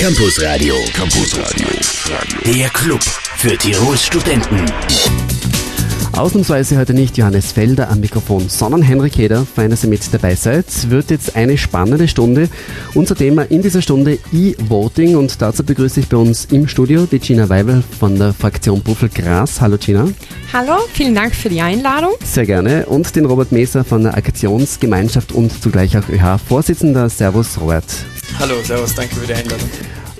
Campus Radio. Campus Radio. Der Club für Tirols Studenten. Ausnahmsweise heute nicht Johannes Felder am Mikrofon, sondern Henrik Heder. Fein, dass ihr mit dabei seid. Es wird jetzt eine spannende Stunde. Unser Thema in dieser Stunde E-Voting und dazu begrüße ich bei uns im Studio die Gina Weibel von der Fraktion Buffel Gras. Hallo Gina. Hallo, vielen Dank für die Einladung. Sehr gerne. Und den Robert Meser von der Aktionsgemeinschaft und zugleich auch ÖH-Vorsitzender. Servus Robert. Hallo, servus, danke für die Einladung.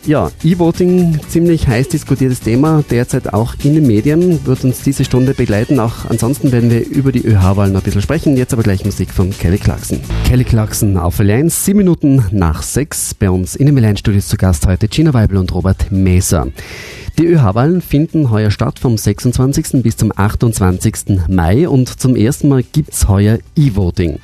Ja, E-Voting, ziemlich heiß diskutiertes Thema, derzeit auch in den Medien, wird uns diese Stunde begleiten. Auch ansonsten werden wir über die ÖH-Wahlen noch ein bisschen sprechen. Jetzt aber gleich Musik von Kelly Clarkson. Kelly Clarkson auf L1, sieben Minuten nach sechs. Bei uns in den L1-Studios zu Gast heute Gina Weibel und Robert Meser. Die ÖH-Wahlen finden heuer statt vom 26. bis zum 28. Mai und zum ersten Mal gibt's heuer E-Voting.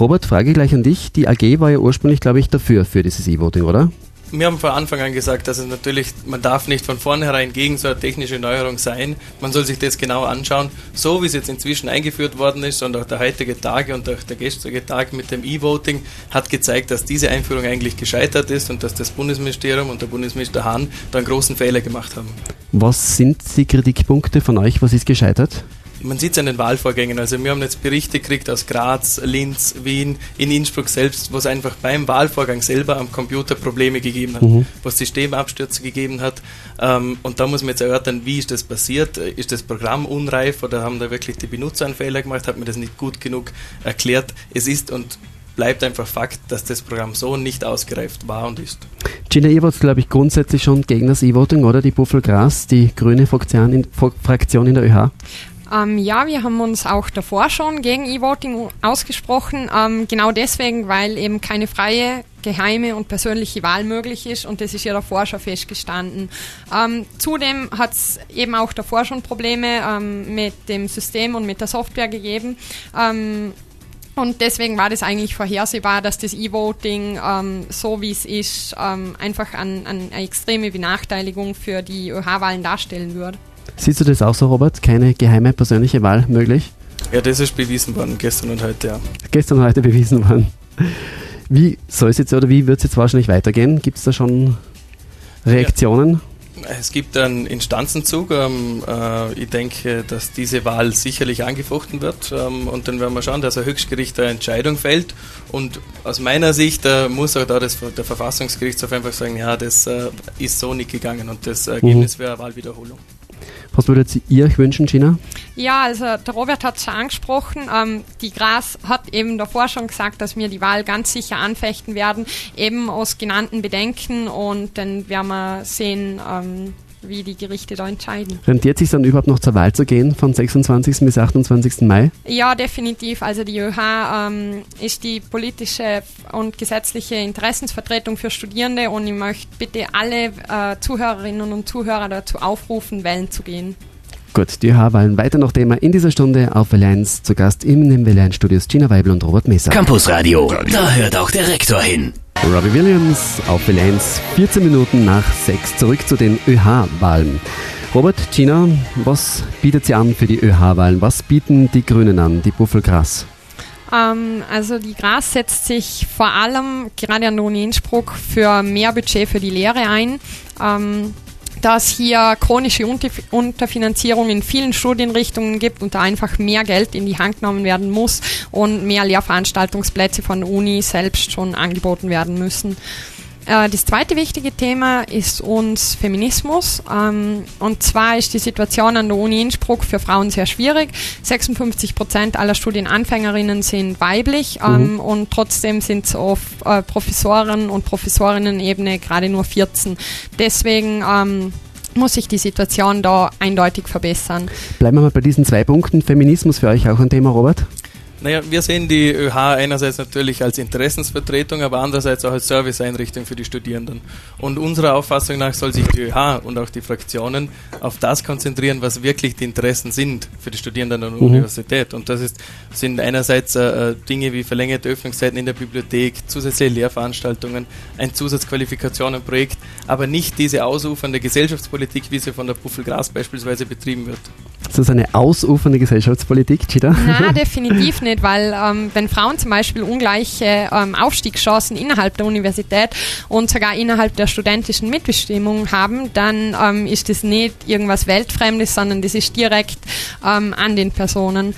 Robert, Frage gleich an dich. Die AG war ja ursprünglich, glaube ich, dafür, für dieses E-Voting, oder? Wir haben von Anfang an gesagt, dass es natürlich, man darf nicht von vornherein gegen so eine technische Neuerung sein. Man soll sich das genau anschauen. So wie es jetzt inzwischen eingeführt worden ist und auch der heutige Tag und auch der gestrige Tag mit dem E-Voting hat gezeigt, dass diese Einführung eigentlich gescheitert ist und dass das Bundesministerium und der Bundesminister Hahn da einen großen Fehler gemacht haben. Was sind die Kritikpunkte von euch? Was ist gescheitert? Man sieht es an den Wahlvorgängen. Also wir haben jetzt Berichte gekriegt aus Graz, Linz, Wien, in Innsbruck selbst, wo es einfach beim Wahlvorgang selber am Computer Probleme gegeben hat, mhm. wo es Systemabstürze gegeben hat. Ähm, und da muss man jetzt erörtern, wie ist das passiert? Ist das Programm unreif oder haben da wirklich die Benutzer einen Fehler gemacht? Hat mir das nicht gut genug erklärt? Es ist und bleibt einfach Fakt, dass das Programm so nicht ausgereift war und ist. Gina, ihr wart, glaube ich, grundsätzlich schon gegen das E-Voting, oder? Die Buffel Gras, die grüne Fraktion in, Fraktion in der ÖH? Ähm, ja, wir haben uns auch davor schon gegen E-Voting ausgesprochen, ähm, genau deswegen, weil eben keine freie, geheime und persönliche Wahl möglich ist und das ist ja davor schon festgestanden. Ähm, zudem hat es eben auch davor schon Probleme ähm, mit dem System und mit der Software gegeben. Ähm, und deswegen war das eigentlich vorhersehbar, dass das E-Voting, ähm, so wie es ist, einfach an, an eine extreme Benachteiligung für die ÖH-Wahlen darstellen würde. Siehst du das auch so, Robert? Keine geheime persönliche Wahl möglich? Ja, das ist bewiesen worden, gestern und heute, ja. Gestern und heute bewiesen worden. Wie soll es jetzt oder wie wird es jetzt wahrscheinlich weitergehen? Gibt es da schon Reaktionen? Ja. Es gibt einen Instanzenzug. Ähm, äh, ich denke, dass diese Wahl sicherlich angefochten wird. Ähm, und dann werden wir schauen, dass ein Höchstgericht eine Entscheidung fällt. Und aus meiner Sicht äh, muss auch da das, der Verfassungsgerichtshof einfach sagen, ja, das äh, ist so nicht gegangen. Und das Ergebnis mhm. wäre eine Wahlwiederholung. Was würdet ihr euch wünschen, Gina? Ja, also der Robert hat es schon angesprochen. Ähm, die Gras hat eben davor schon gesagt, dass wir die Wahl ganz sicher anfechten werden, eben aus genannten Bedenken und dann werden wir sehen, ähm, wie die Gerichte da entscheiden. Rentiert sich dann überhaupt noch zur Wahl zu gehen von 26. bis 28. Mai? Ja, definitiv. Also die ÖH ähm, ist die politische und gesetzliche Interessensvertretung für Studierende und ich möchte bitte alle äh, Zuhörerinnen und Zuhörer dazu aufrufen, wählen zu gehen. Gut, die ÖH-Wahlen weiter noch Thema in dieser Stunde auf 1 zu Gast in den Welle 1 Studios Gina Weibel und Robert Messer. Campus Radio, da hört auch der Rektor hin. Robbie Williams auf Welle 1, 14 Minuten nach 6. Zurück zu den ÖH-Wahlen. Robert, Gina, was bietet sie an für die ÖH-Wahlen? Was bieten die Grünen an, die Buffelgras? Ähm, also die Gras setzt sich vor allem gerade an der Uni Innsbruck für mehr Budget für die Lehre ein. Ähm, dass hier chronische Unterfinanzierung in vielen Studienrichtungen gibt und da einfach mehr Geld in die Hand genommen werden muss und mehr Lehrveranstaltungsplätze von Uni selbst schon angeboten werden müssen. Äh, das zweite wichtige Thema ist uns Feminismus. Ähm, und zwar ist die Situation an der Uni Innsbruck für Frauen sehr schwierig. 56 Prozent aller Studienanfängerinnen sind weiblich ähm, mhm. und trotzdem sind es auf äh, Professoren und Professorinnen-Ebene gerade nur 14. Deswegen ähm, muss sich die Situation da eindeutig verbessern. Bleiben wir mal bei diesen zwei Punkten. Feminismus für euch auch ein Thema, Robert? Naja, wir sehen die ÖH einerseits natürlich als Interessensvertretung, aber andererseits auch als Serviceeinrichtung für die Studierenden. Und unserer Auffassung nach soll sich die ÖH und auch die Fraktionen auf das konzentrieren, was wirklich die Interessen sind für die Studierenden an der mhm. Universität. Und das ist, sind einerseits äh, äh, Dinge wie verlängerte Öffnungszeiten in der Bibliothek, zusätzliche Lehrveranstaltungen, ein Zusatzqualifikationenprojekt, aber nicht diese ausufernde Gesellschaftspolitik, wie sie von der Buffel Gras beispielsweise betrieben wird. Ist das eine ausufernde Gesellschaftspolitik, Chida? Nein, definitiv nicht, weil ähm, wenn Frauen zum Beispiel ungleiche ähm, Aufstiegschancen innerhalb der Universität und sogar innerhalb der studentischen Mitbestimmung haben, dann ähm, ist das nicht irgendwas Weltfremdes, sondern das ist direkt ähm, an den Personen.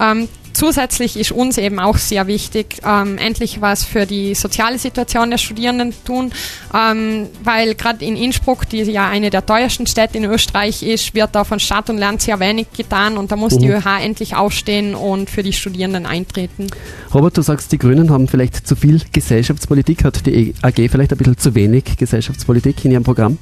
Ähm, zusätzlich ist uns eben auch sehr wichtig, ähm, endlich was für die soziale Situation der Studierenden tun, ähm, weil gerade in Innsbruck, die ja eine der teuersten Städte in Österreich ist, wird da von Stadt und Land sehr wenig getan und da muss mhm. die ÖH endlich aufstehen und für die Studierenden eintreten. Robert, du sagst, die Grünen haben vielleicht zu viel Gesellschaftspolitik, hat die AG vielleicht ein bisschen zu wenig Gesellschaftspolitik in ihrem Programm?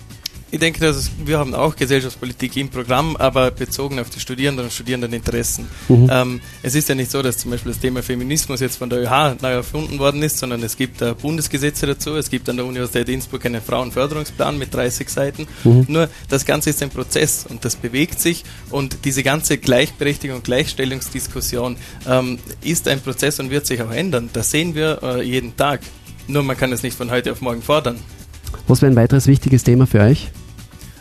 Ich denke, dass wir haben auch Gesellschaftspolitik im Programm, aber bezogen auf die Studierenden und Studierendeninteressen. Mhm. Ähm, es ist ja nicht so, dass zum Beispiel das Thema Feminismus jetzt von der ÖH neu erfunden worden ist, sondern es gibt äh, Bundesgesetze dazu. Es gibt an der Universität Innsbruck einen Frauenförderungsplan mit 30 Seiten. Mhm. Nur das Ganze ist ein Prozess und das bewegt sich und diese ganze Gleichberechtigung, Gleichstellungsdiskussion ähm, ist ein Prozess und wird sich auch ändern. Das sehen wir äh, jeden Tag. Nur man kann es nicht von heute auf morgen fordern. Was wäre ein weiteres wichtiges Thema für euch?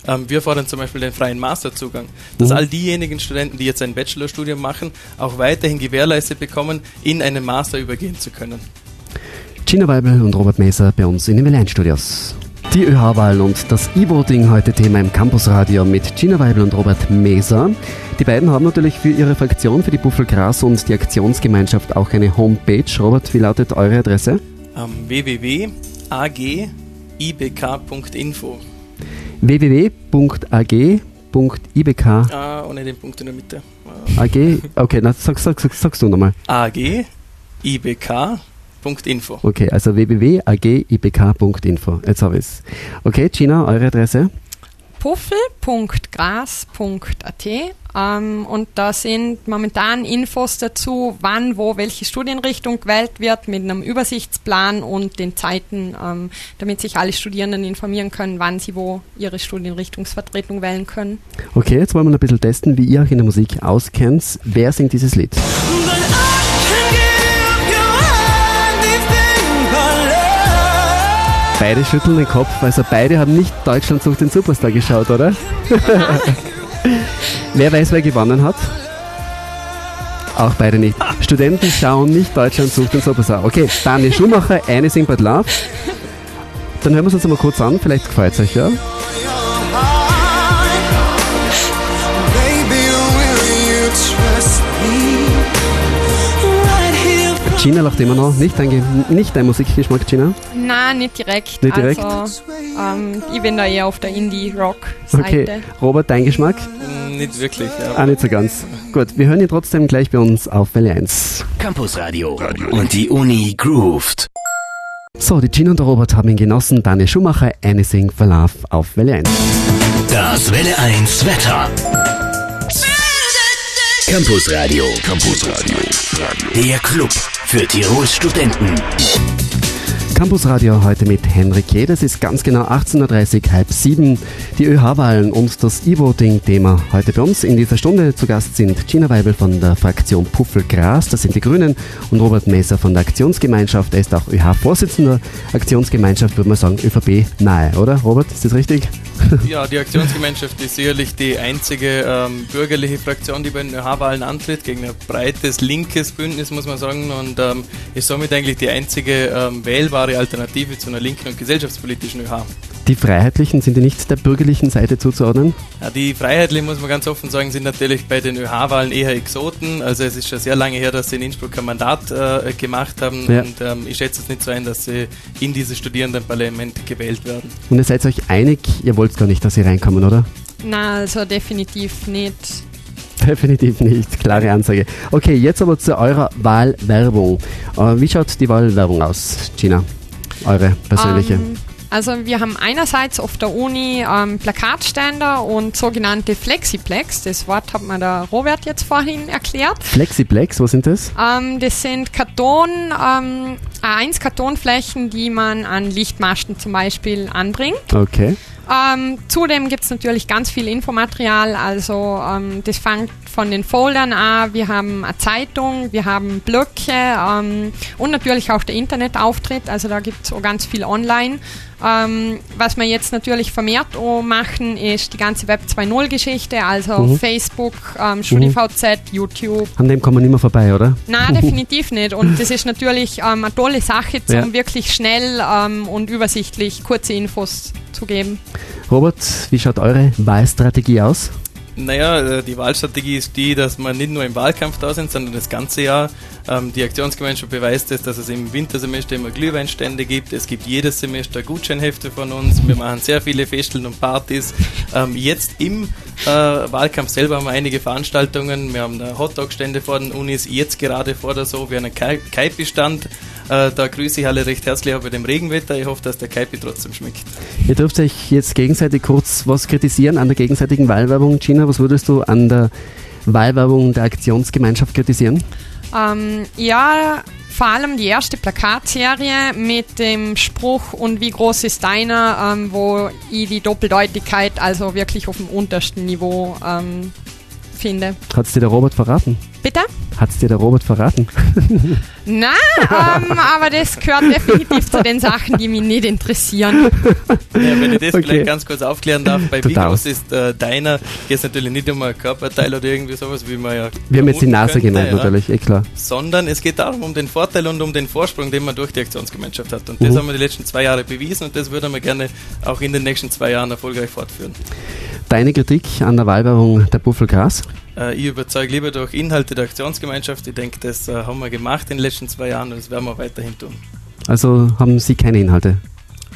Ähm, wir fordern zum Beispiel den freien Masterzugang, dass mhm. all diejenigen Studenten, die jetzt ein Bachelorstudium machen, auch weiterhin gewährleistet bekommen, in einen Master übergehen zu können. Gina Weibel und Robert Meser bei uns in den WLAN-Studios. Die ÖH-Wahlen und das E-Voting heute Thema im Campusradio mit Gina Weibel und Robert Meser. Die beiden haben natürlich für ihre Fraktion, für die Buffelgras und die Aktionsgemeinschaft auch eine Homepage. Robert, wie lautet eure Adresse? Um, ähm, www.agibk.info www.ag.ibk. Ah, ohne den Punkt in der Mitte. Ah. AG, okay, na, sag, sag, sag, sagst du nochmal. agibk.info. Okay, also www.agibk.info. Jetzt habe ich es. Okay, Gina, eure Adresse? puffel.gras.at ähm, und da sind momentan Infos dazu, wann, wo, welche Studienrichtung gewählt wird, mit einem Übersichtsplan und den Zeiten, ähm, damit sich alle Studierenden informieren können, wann sie wo ihre Studienrichtungsvertretung wählen können. Okay, jetzt wollen wir noch ein bisschen testen, wie ihr euch in der Musik auskennt. Wer singt dieses Lied? Beide schütteln den Kopf, also beide haben nicht Deutschland sucht den Superstar geschaut, oder? wer weiß, wer gewonnen hat? Auch beide nicht. Studenten schauen nicht Deutschland sucht den Superstar. Okay, Daniel Schumacher, Sing But Love. Dann hören wir es uns mal kurz an, vielleicht gefällt es euch, ja? Gina lacht immer noch. Nicht dein, nicht dein Musikgeschmack, Gina? Nein, nicht direkt. Nicht direkt? Also, ähm, ich bin da eher auf der Indie-Rock-Seite. Okay. Robert, dein Geschmack? Nicht wirklich. Ja. Ah, nicht so ganz. Gut, wir hören ihn trotzdem gleich bei uns auf Welle 1. Campus Radio. Radio. Und die Uni grooved. So, die Gina und der Robert haben ihn genossen. Daniel Schumacher, Anything for Love auf Welle 1. Das Welle 1 Wetter. Campus Radio. Campus Radio. Der Club für Tirols Studenten. Campusradio heute mit Henrik J. Das ist ganz genau 18.30 Uhr, halb sieben. Die ÖH-Wahlen und das E-Voting-Thema heute bei uns. In dieser Stunde zu Gast sind Gina Weibel von der Fraktion Puffelgras, das sind die Grünen, und Robert Messer von der Aktionsgemeinschaft. Er ist auch ÖH-Vorsitzender. Aktionsgemeinschaft würde man sagen ÖVP nahe, oder? Robert, ist das richtig? Ja, die Aktionsgemeinschaft ist sicherlich die einzige ähm, bürgerliche Fraktion, die bei den ÖH-Wahlen antritt, gegen ein breites linkes Bündnis, muss man sagen, und ähm, ist somit eigentlich die einzige ähm, wählbare Alternative zu einer linken und gesellschaftspolitischen ÖH. Die Freiheitlichen sind die nicht der bürgerlichen Seite zuzuordnen? Ja, die Freiheitlichen, muss man ganz offen sagen, sind natürlich bei den ÖH-Wahlen eher Exoten. Also es ist schon sehr lange her, dass sie in Innsbruck ein Mandat äh, gemacht haben ja. und ähm, ich schätze es nicht so ein, dass sie in dieses Studierendenparlament gewählt werden. Und ihr seid euch einig, ihr wollt gar nicht, dass sie reinkommen, oder? Na, also definitiv nicht. Definitiv nicht, klare Ansage. Okay, jetzt aber zu eurer Wahlwerbung. Äh, wie schaut die Wahlwerbung aus, Gina? Eure persönliche? Um, ähm, also wir haben einerseits auf der Uni ähm, Plakatständer und sogenannte Flexiplex. Das Wort hat mir der Robert jetzt vorhin erklärt. Flexiplex, was sind das? Ähm, das sind Karton, ähm, A1-Kartonflächen, die man an Lichtmasten zum Beispiel anbringt. Okay. Ähm, zudem gibt es natürlich ganz viel Infomaterial, also ähm, das fängt von den Foldern an, wir haben eine Zeitung, wir haben Blöcke ähm, und natürlich auch der Internetauftritt, also da gibt es auch ganz viel online. Ähm, was wir jetzt natürlich vermehrt auch machen, ist die ganze Web 2.0 Geschichte, also Mhm. Facebook, ähm, StudiVZ, YouTube. An dem kommen wir nicht mehr vorbei, oder? Nein, definitiv nicht. Und das ist natürlich ähm, eine tolle Sache, um Ja. wirklich schnell ähm, und übersichtlich kurze Infos zu geben. Robert, wie schaut eure Wahlstrategie aus? Naja, äh, die Wahlstrategie ist die, dass wir nicht nur im Wahlkampf da sind, sondern das ganze Jahr. Ähm, Die Aktionsgemeinschaft beweist es, dass es im Wintersemester immer Glühweinstände gibt. Es gibt jedes Semester Gutscheinhefte von uns. Wir machen sehr viele Festeln und Partys. Ähm, Jetzt im äh, Wahlkampf selber haben wir einige Veranstaltungen. Wir haben Hotdog-Stände vor den Unis. Jetzt gerade vor der so wie einen Kai- Kaipi-Stand. Äh, Da grüße ich alle recht herzlich auch bei dem Regenwetter. Ich hoffe, dass der Kaipi trotzdem schmeckt. Ihr dürft euch jetzt gegenseitig kurz was kritisieren an der gegenseitigen Wahlwerbung. Gina, was würdest du an der Wahlwerbung der Aktionsgemeinschaft kritisieren? Ähm, ja, vor allem die erste Plakatserie mit dem Spruch und wie groß ist deiner, ähm, wo ich die Doppeldeutigkeit also wirklich auf dem untersten Niveau ähm, finde. Hat's dir der Robert verraten? Bitte? Hat's dir der Robert verraten? Na, ähm, aber das gehört definitiv zu den Sachen, die mich nicht interessieren. Ja, wenn ich das Okay. vielleicht ganz kurz aufklären darf, bei groß ist äh, deiner, geht es natürlich nicht um ein Körperteil oder irgendwie sowas, wie man ja. Wir haben jetzt die Nase könnte, gemeint, ja, natürlich, eh klar. Sondern es geht darum, um den Vorteil und um den Vorsprung, den man durch die Aktionsgemeinschaft hat. Und das Mhm. haben wir die letzten zwei Jahre bewiesen und das würden wir gerne auch in den nächsten zwei Jahren erfolgreich fortführen. Deine Kritik an der Wahlwerbung der Buffelgras? Äh, ich überzeuge lieber durch Inhalte der Aktionsgemeinschaft. Ich denke, das äh, haben wir gemacht in den letzten zwei Jahren und das werden wir weiterhin tun. Also haben Sie keine Inhalte?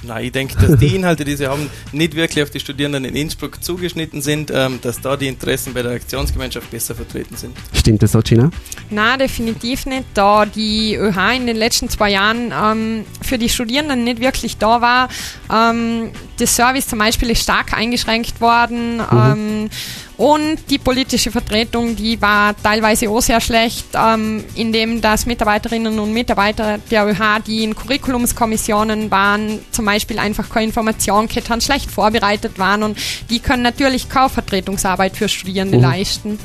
Nein, ich denke, dass die Inhalte, die sie haben, nicht wirklich auf die Studierenden in Innsbruck zugeschnitten sind, ähm, dass da die Interessen bei der Aktionsgemeinschaft besser vertreten sind. Stimmt das so, Gina? Na, definitiv nicht, da die ÖH in den letzten zwei Jahren ähm, für die Studierenden nicht wirklich da war. Ähm, das Service zum Beispiel ist stark eingeschränkt worden. Ähm, und die politische Vertretung, die war teilweise auch sehr schlecht, ähm, indem das Mitarbeiterinnen und Mitarbeiter der ÖH, die in Curriculumskommissionen waren, zum Beispiel einfach keine Information gehabt haben, schlecht vorbereitet waren und die können natürlich keine Vertretungsarbeit für Studierende Mhm. leisten.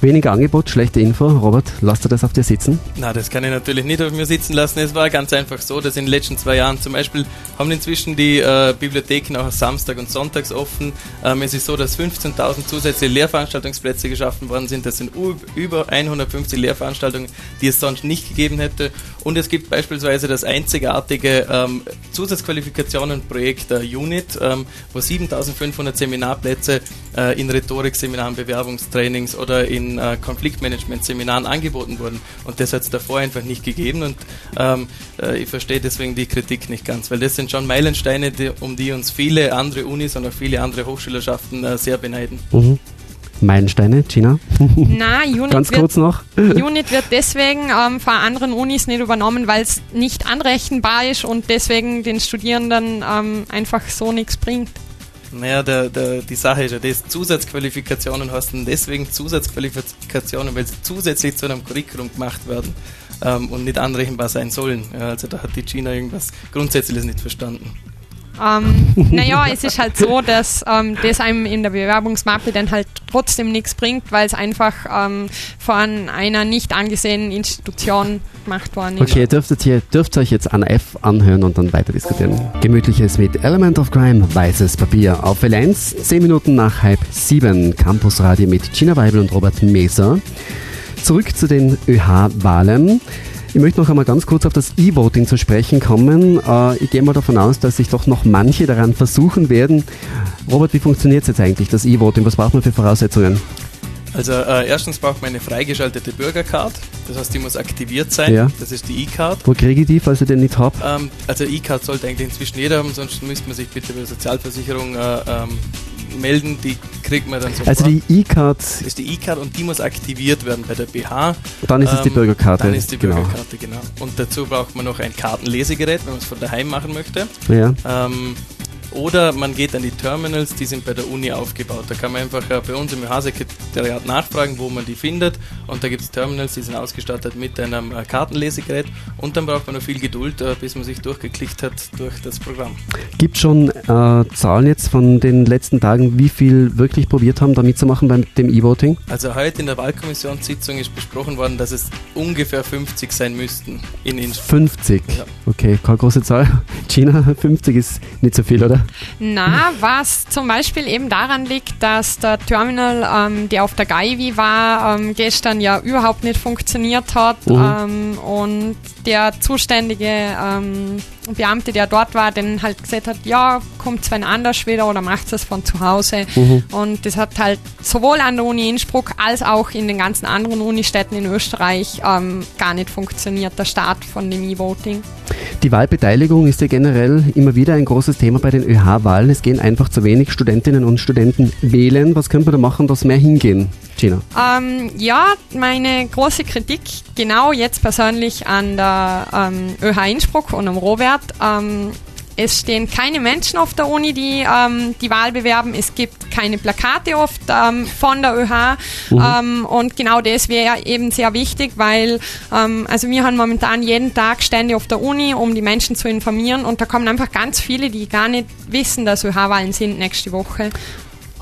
Weniger Angebot, schlechte Info. Robert, lasst du das auf dir sitzen? Na, das kann ich natürlich nicht auf mir sitzen lassen. Es war ganz einfach so, dass in den letzten zwei Jahren zum Beispiel haben inzwischen die äh, Bibliotheken auch Samstag und Sonntags offen. Ähm, es ist so, dass 15.000 zusätzliche Lehrveranstaltungsplätze geschaffen worden sind. Das sind über 150 Lehrveranstaltungen, die es sonst nicht gegeben hätte. Und es gibt beispielsweise das einzigartige ähm, Zusatzqualifikationenprojekt der UNIT, ähm, wo 7.500 Seminarplätze äh, in Rhetorikseminaren, Bewerbungstrainings oder in äh, Konfliktmanagement-Seminaren angeboten wurden. Und das hat es davor einfach nicht gegeben. Und ähm, äh, ich verstehe deswegen die Kritik nicht ganz, weil das sind schon Meilensteine, die, um die uns viele andere Unis und auch viele andere Hochschülerschaften äh, sehr beneiden. Mhm. Meilensteine, Gina? Na, Unit Ganz wird kurz noch. Unit wird deswegen ähm, von anderen Unis nicht übernommen, weil es nicht anrechenbar ist und deswegen den Studierenden ähm, einfach so nichts bringt. Naja, der, der, die Sache ist ja das, Zusatzqualifikationen du deswegen Zusatzqualifikationen, weil sie zusätzlich zu einem Curriculum gemacht werden ähm, und nicht anrechenbar sein sollen. Ja, also da hat die China irgendwas Grundsätzliches nicht verstanden. Ähm, naja, es ist halt so, dass ähm, das einem in der Bewerbungsmappe dann halt trotzdem nichts bringt, weil es einfach ähm, von einer nicht angesehenen Institution gemacht worden ist. Okay, ihr dürft, ihr dürft euch jetzt an F anhören und dann weiter diskutieren. Gemütliches mit Element of Crime, weißes Papier auf L1, 10 Minuten nach halb 7, Campusradio mit Gina Weibel und Robert Meser. Zurück zu den ÖH-Wahlen. Ich möchte noch einmal ganz kurz auf das E-Voting zu sprechen kommen. Äh, ich gehe mal davon aus, dass sich doch noch manche daran versuchen werden. Robert, wie funktioniert jetzt eigentlich, das E-Voting? Was braucht man für Voraussetzungen? Also äh, erstens braucht man eine freigeschaltete Bürgercard, das heißt, die muss aktiviert sein. Ja. Das ist die E-Card. Wo kriege ich die, falls ich den nicht habe? Ähm, also E-Card sollte eigentlich inzwischen jeder haben, sonst müsste man sich bitte bei der Sozialversicherung äh, ähm, melden. Die kriegt man dann sofort. Also die E-Card, das ist die E-Card und die muss aktiviert werden bei der BH. dann ist es die Ähm, Bürgerkarte. Dann ist die genau. Bürgerkarte, genau. Und dazu braucht man noch ein Kartenlesegerät, wenn man es von daheim machen möchte. Ja. Ähm, Oder man geht an die Terminals, die sind bei der Uni aufgebaut. Da kann man einfach äh, bei uns im ÖH-Sekretariat nachfragen, wo man die findet. Und da gibt es Terminals, die sind ausgestattet mit einem äh, Kartenlesegerät. Und dann braucht man noch viel Geduld, äh, bis man sich durchgeklickt hat durch das Programm. Gibt es schon äh, Zahlen jetzt von den letzten Tagen, wie viel wirklich probiert haben, da mitzumachen bei dem E-Voting? Also heute in der Wahlkommissionssitzung ist besprochen worden, dass es ungefähr 50 sein müssten in Innsbruck. 50? Ja. Okay, keine große Zahl. China, 50 ist nicht so viel, oder? Na, was zum Beispiel eben daran liegt, dass der Terminal, ähm, der auf der Gaivi war, ähm, gestern ja überhaupt nicht funktioniert hat mhm. ähm, und der zuständige ähm, Beamte, der dort war, dann halt gesagt hat, ja, kommt zwar anders wieder oder macht es von zu Hause. Mhm. Und das hat halt sowohl an der Uni Innsbruck als auch in den ganzen anderen Unistädten in Österreich ähm, gar nicht funktioniert, der Start von dem E-Voting. Die Wahlbeteiligung ist ja generell immer wieder ein großes Thema bei den ÖH-Wahlen. Es gehen einfach zu wenig Studentinnen und Studenten wählen. Was könnte man da machen, dass mehr hingehen? Gina? Ähm, ja, meine große Kritik genau jetzt persönlich an der ähm, ÖH Innsbruck und am Robert. Ähm, es stehen keine Menschen auf der Uni, die ähm, die Wahl bewerben. Es gibt keine Plakate oft ähm, von der ÖH. Mhm. Ähm, und genau das wäre eben sehr wichtig, weil ähm, also wir haben momentan jeden Tag Stände auf der Uni, um die Menschen zu informieren. Und da kommen einfach ganz viele, die gar nicht wissen, dass ÖH-Wahlen sind nächste Woche.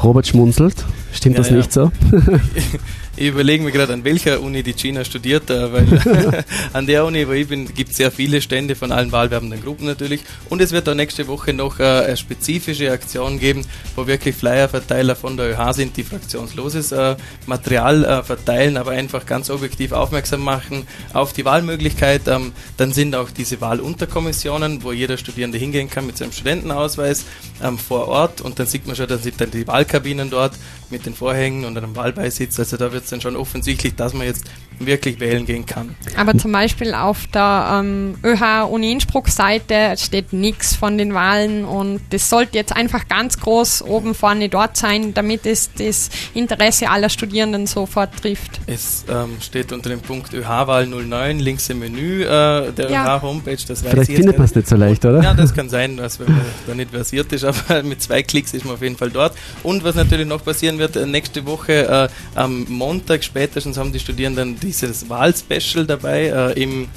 Robert schmunzelt. Stimmt ja, das ja. nicht so? Ich überlege mir gerade, an welcher Uni die Gina studiert, äh, weil an der Uni, wo ich bin, gibt es sehr viele Stände von allen wahlwerbenden Gruppen natürlich. Und es wird auch nächste Woche noch äh, eine spezifische Aktion geben, wo wirklich Flyerverteiler von der ÖH sind, die fraktionsloses äh, Material verteilen, aber einfach ganz objektiv aufmerksam machen auf die Wahlmöglichkeit. Ähm, dann sind auch diese Wahlunterkommissionen, wo jeder Studierende hingehen kann mit seinem Studentenausweis ähm, vor Ort und dann sieht man schon, da sind dann die Wahlkabinen dort mit den Vorhängen und einem Wahlbeisitz. Also da wird dann schon offensichtlich, dass man jetzt wirklich wählen gehen kann. Aber zum Beispiel auf der ähm, ÖH-Uni Innsbruck-Seite steht nichts von den Wahlen und das sollte jetzt einfach ganz groß oben vorne dort sein, damit es das Interesse aller Studierenden sofort trifft. Es ähm, steht unter dem Punkt ÖH-Wahl 09 links im Menü äh, der ja. ÖH-Homepage. Vielleicht findet man es nicht so leicht, oder? Ja, das kann sein, dass wenn man da nicht versiert ist, aber mit zwei Klicks ist man auf jeden Fall dort. Und was natürlich noch passieren wird, äh, nächste Woche äh, am Montag spätestens haben die Studierenden dieses Wahlspecial dabei äh, im,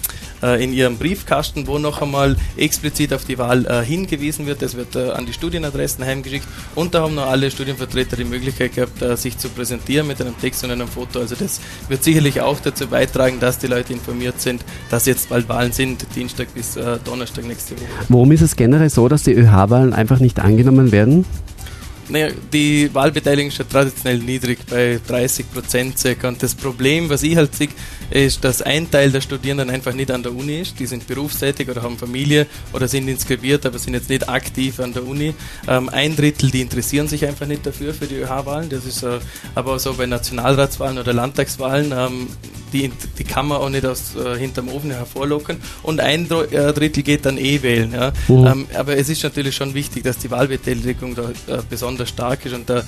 äh, in ihrem Briefkasten, wo noch einmal explizit auf die Wahl äh, hingewiesen wird. Das wird äh, an die Studienadressen heimgeschickt und da haben noch alle Studienvertreter die Möglichkeit gehabt, äh, sich zu präsentieren mit einem Text und einem Foto. Also das wird sicherlich auch dazu beitragen, dass die Leute informiert sind, dass jetzt bald Wahlen sind, Dienstag bis äh, Donnerstag nächste Woche. Warum ist es generell so, dass die ÖH-Wahlen einfach nicht angenommen werden? Naja, die Wahlbeteiligung ist ja traditionell niedrig, bei 30 Prozent circa. Und das Problem, was ich halt sehe, ist, dass ein Teil der Studierenden einfach nicht an der Uni ist. Die sind berufstätig oder haben Familie oder sind inskribiert, aber sind jetzt nicht aktiv an der Uni. Ähm, ein Drittel, die interessieren sich einfach nicht dafür, für die ÖH-Wahlen. Das ist äh, aber auch so bei Nationalratswahlen oder Landtagswahlen. Ähm, die, die kann man auch nicht aus äh, hinterm Ofen hervorlocken. Und ein äh, Drittel geht dann eh wählen. Ja. Mhm. Ähm, aber es ist natürlich schon wichtig, dass die Wahlbeteiligung da äh, besonders stark ist und da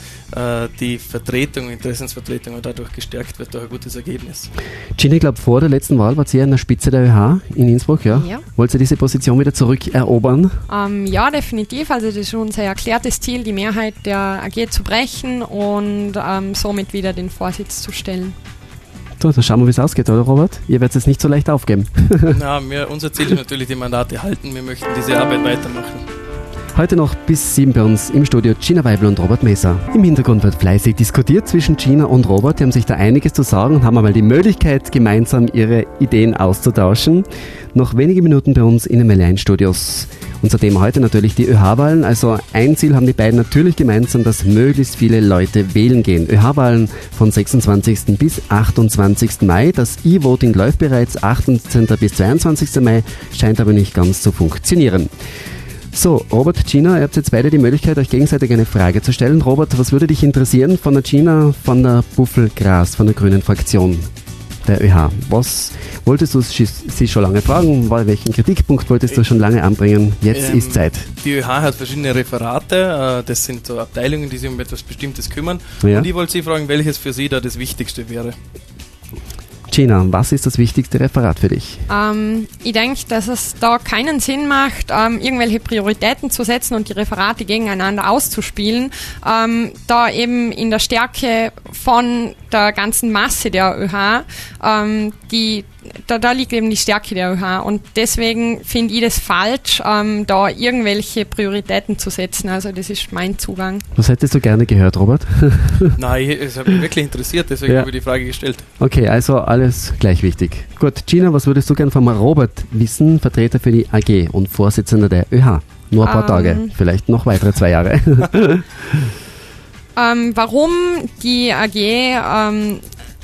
äh, die Vertretung, Interessensvertretung dadurch gestärkt wird durch ein gutes Ergebnis. Gina, ich glaube, vor der letzten Wahl war sie an der Spitze der ÖH in Innsbruck. Ja? ja. Wollt ihr diese Position wieder zurückerobern? Ähm, ja, definitiv. Also das ist unser erklärtes Ziel, die Mehrheit der AG zu brechen und ähm, somit wieder den Vorsitz zu stellen. So, dann schauen wir, wie es ausgeht, oder Robert? Ihr werdet es nicht so leicht aufgeben. Na, wir, unser Ziel ist natürlich, die Mandate halten. Wir möchten diese Arbeit weitermachen. Heute noch bis sieben bei uns im Studio Gina Weibel und Robert Messer. Im Hintergrund wird fleißig diskutiert zwischen Gina und Robert. Die haben sich da einiges zu sagen und haben einmal die Möglichkeit, gemeinsam ihre Ideen auszutauschen. Noch wenige Minuten bei uns in den Melein Studios. Unser Thema heute natürlich die ÖH-Wahlen. Also ein Ziel haben die beiden natürlich gemeinsam, dass möglichst viele Leute wählen gehen. ÖH-Wahlen von 26. bis 28. Mai. Das E-Voting läuft bereits 18. bis 22. Mai, scheint aber nicht ganz zu funktionieren. So, Robert, Gina, ihr habt jetzt beide die Möglichkeit, euch gegenseitig eine Frage zu stellen. Robert, was würde dich interessieren von der Gina, von der Buffelgras, von der grünen Fraktion der ÖH? Was wolltest du sie schon lange fragen? Welchen Kritikpunkt wolltest du schon lange anbringen? Jetzt ähm, ist Zeit. Die ÖH hat verschiedene Referate, äh, das sind so Abteilungen, die sich um etwas Bestimmtes kümmern. Ja. Und ich wollte Sie fragen, welches für Sie da das Wichtigste wäre. Gina, was ist das wichtigste Referat für dich? Ähm, ich denke, dass es da keinen Sinn macht, ähm, irgendwelche Prioritäten zu setzen und die Referate gegeneinander auszuspielen, ähm, da eben in der Stärke von der ganzen Masse der ÖH, ähm, die, da, da, liegt eben die Stärke der ÖH und deswegen finde ich das falsch, ähm, da irgendwelche Prioritäten zu setzen. Also das ist mein Zugang. Was hättest du gerne gehört, Robert? Nein, es hat mich wirklich interessiert, deswegen ja. habe ich die Frage gestellt. Okay, also alles gleich wichtig. Gut, Gina, was würdest du gerne von Robert wissen, Vertreter für die AG und Vorsitzender der ÖH? Nur ein paar um, Tage, ähm. vielleicht noch weitere zwei Jahre. ähm, warum die AG ähm,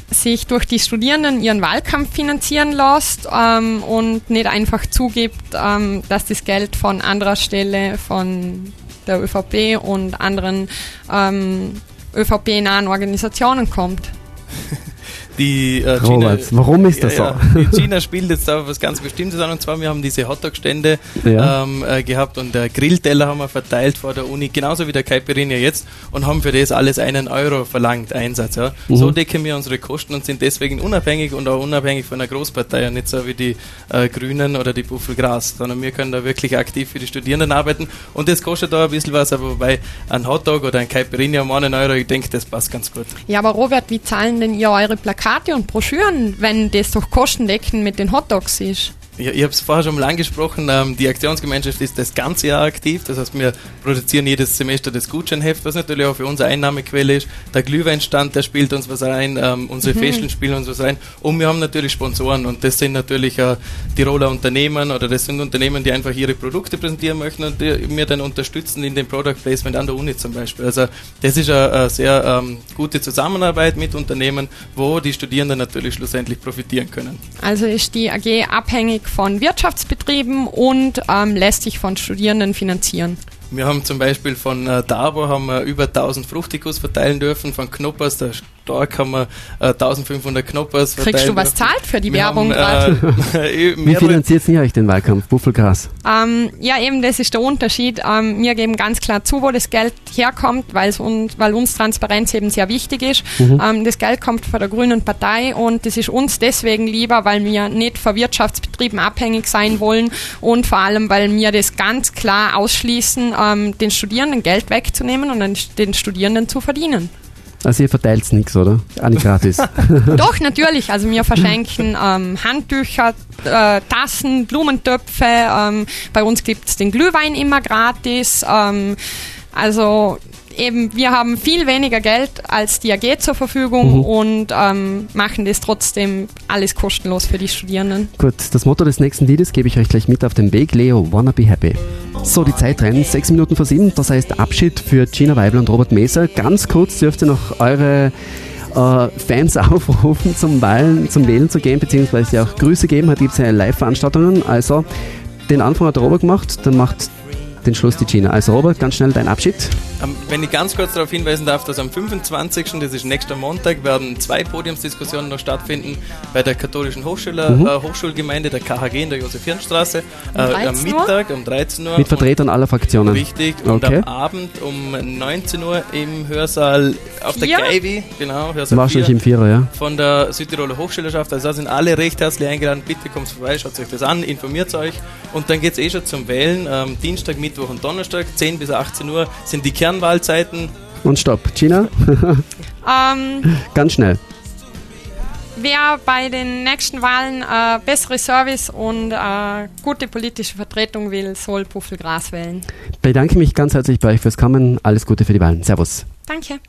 sich durch die Studierenden ihren Wahlkampf finanzieren lässt ähm, und nicht einfach zugibt, ähm, dass das Geld von anderer Stelle, von der ÖVP und anderen ähm, ÖVP-nahen Organisationen kommt. Die äh, China, warum ist das ja, so? Ja, China spielt jetzt da was ganz Bestimmtes an und zwar wir haben diese Hotdog-Stände ja. ähm, äh, gehabt und der Grillteller haben wir verteilt vor der Uni, genauso wie der Caipirinha jetzt und haben für das alles einen Euro verlangt, Einsatz. Ja. Mhm. So decken wir unsere Kosten und sind deswegen unabhängig und auch unabhängig von einer Großpartei und nicht so wie die äh, Grünen oder die Buffelgras, sondern wir können da wirklich aktiv für die Studierenden arbeiten und das kostet da ein bisschen was, aber wobei ein Hotdog oder ein Caipirinha um einen Euro, ich denke, das passt ganz gut. Ja, aber Robert, wie zahlen denn ihr eure Plakate? Plakate und Broschüren, wenn das doch kostendeckend mit den Hotdogs ist. Ja, ich habe es vorher schon mal angesprochen, ähm, die Aktionsgemeinschaft ist das ganze Jahr aktiv, das heißt wir produzieren jedes Semester das Gutscheinheft, was natürlich auch für unsere Einnahmequelle ist. Der Glühweinstand, der spielt uns was rein, ähm, unsere mhm. Festeln spielen uns was rein und wir haben natürlich Sponsoren und das sind natürlich äh, Tiroler Unternehmen oder das sind Unternehmen, die einfach ihre Produkte präsentieren möchten und die mir dann unterstützen in dem Product Placement an der Uni zum Beispiel. Also das ist eine, eine sehr ähm, gute Zusammenarbeit mit Unternehmen, wo die Studierenden natürlich schlussendlich profitieren können. Also ist die AG abhängig von Wirtschaftsbetrieben und ähm, lässt sich von Studierenden finanzieren. Wir haben zum Beispiel von äh, Dabo haben wir über 1000 Fruchtikus verteilen dürfen, von Knoppers, der Stark haben wir äh, 1500 Knoppers. Kriegst du was zahlt für die wir Werbung gerade? Äh, Wie finanziert ihr euch den Wahlkampf? Buffelgras? Ähm, ja, eben, das ist der Unterschied. Ähm, wir geben ganz klar zu, wo das Geld herkommt, uns, weil uns Transparenz eben sehr wichtig ist. Mhm. Ähm, das Geld kommt von der Grünen Partei und das ist uns deswegen lieber, weil wir nicht von Wirtschaftsbetrieben abhängig sein wollen und vor allem, weil wir das ganz klar ausschließen, ähm, den Studierenden Geld wegzunehmen und den Studierenden zu verdienen. Also ihr verteilt nichts, oder? Auch nicht gratis. Doch, natürlich. Also wir verschenken ähm, Handtücher, äh, Tassen, Blumentöpfe. Ähm, bei uns gibt es den Glühwein immer gratis. Ähm, also eben, wir haben viel weniger Geld als die AG zur Verfügung mhm. und ähm, machen das trotzdem alles kostenlos für die Studierenden. Gut, das Motto des nächsten Liedes gebe ich euch gleich mit auf den Weg. Leo, wanna be happy. So, die Zeit rennt. Sechs Minuten vor sieben. Das heißt Abschied für Gina Weibel und Robert Meser. Ganz kurz dürft ihr noch eure äh, Fans aufrufen, zum Wahlen, zum Wählen zu gehen, beziehungsweise auch Grüße geben. Heute gibt es ja Live-Veranstaltungen. Also, den Anfang hat der Robert gemacht, dann macht den Schluss die Gina. Also Robert, ganz schnell dein Abschied. Um, wenn ich ganz kurz darauf hinweisen darf, dass am 25., das ist nächster Montag, werden zwei Podiumsdiskussionen noch stattfinden bei der katholischen Hochschule, mhm. äh, Hochschulgemeinde, der KHG in der Josef-Hirn-Straße, äh, am Mittag um 13 Uhr. Mit Vertretern aller Fraktionen. Richtig. Und okay. am Abend um 19 Uhr im Hörsaal auf der ja. Geivi, genau, Hörsaal Wahrscheinlich im Vierer, ja. Von der Südtiroler Hochschülerschaft. Also da sind alle recht herzlich eingeladen. Bitte kommt vorbei, schaut euch das an, informiert euch. Und dann geht es eh schon zum Wählen. Ähm, Dienstag, Mittwoch Mittwoch und Donnerstag, 10 bis 18 Uhr sind die Kernwahlzeiten. Und stopp. Gina? ähm, Ganz schnell. Wer bei den nächsten Wahlen äh, bessere Service und äh, gute politische Vertretung will, soll Puffelgras wählen. Bedanke mich ganz herzlich bei euch fürs Kommen. Alles Gute für die Wahlen. Servus. Danke.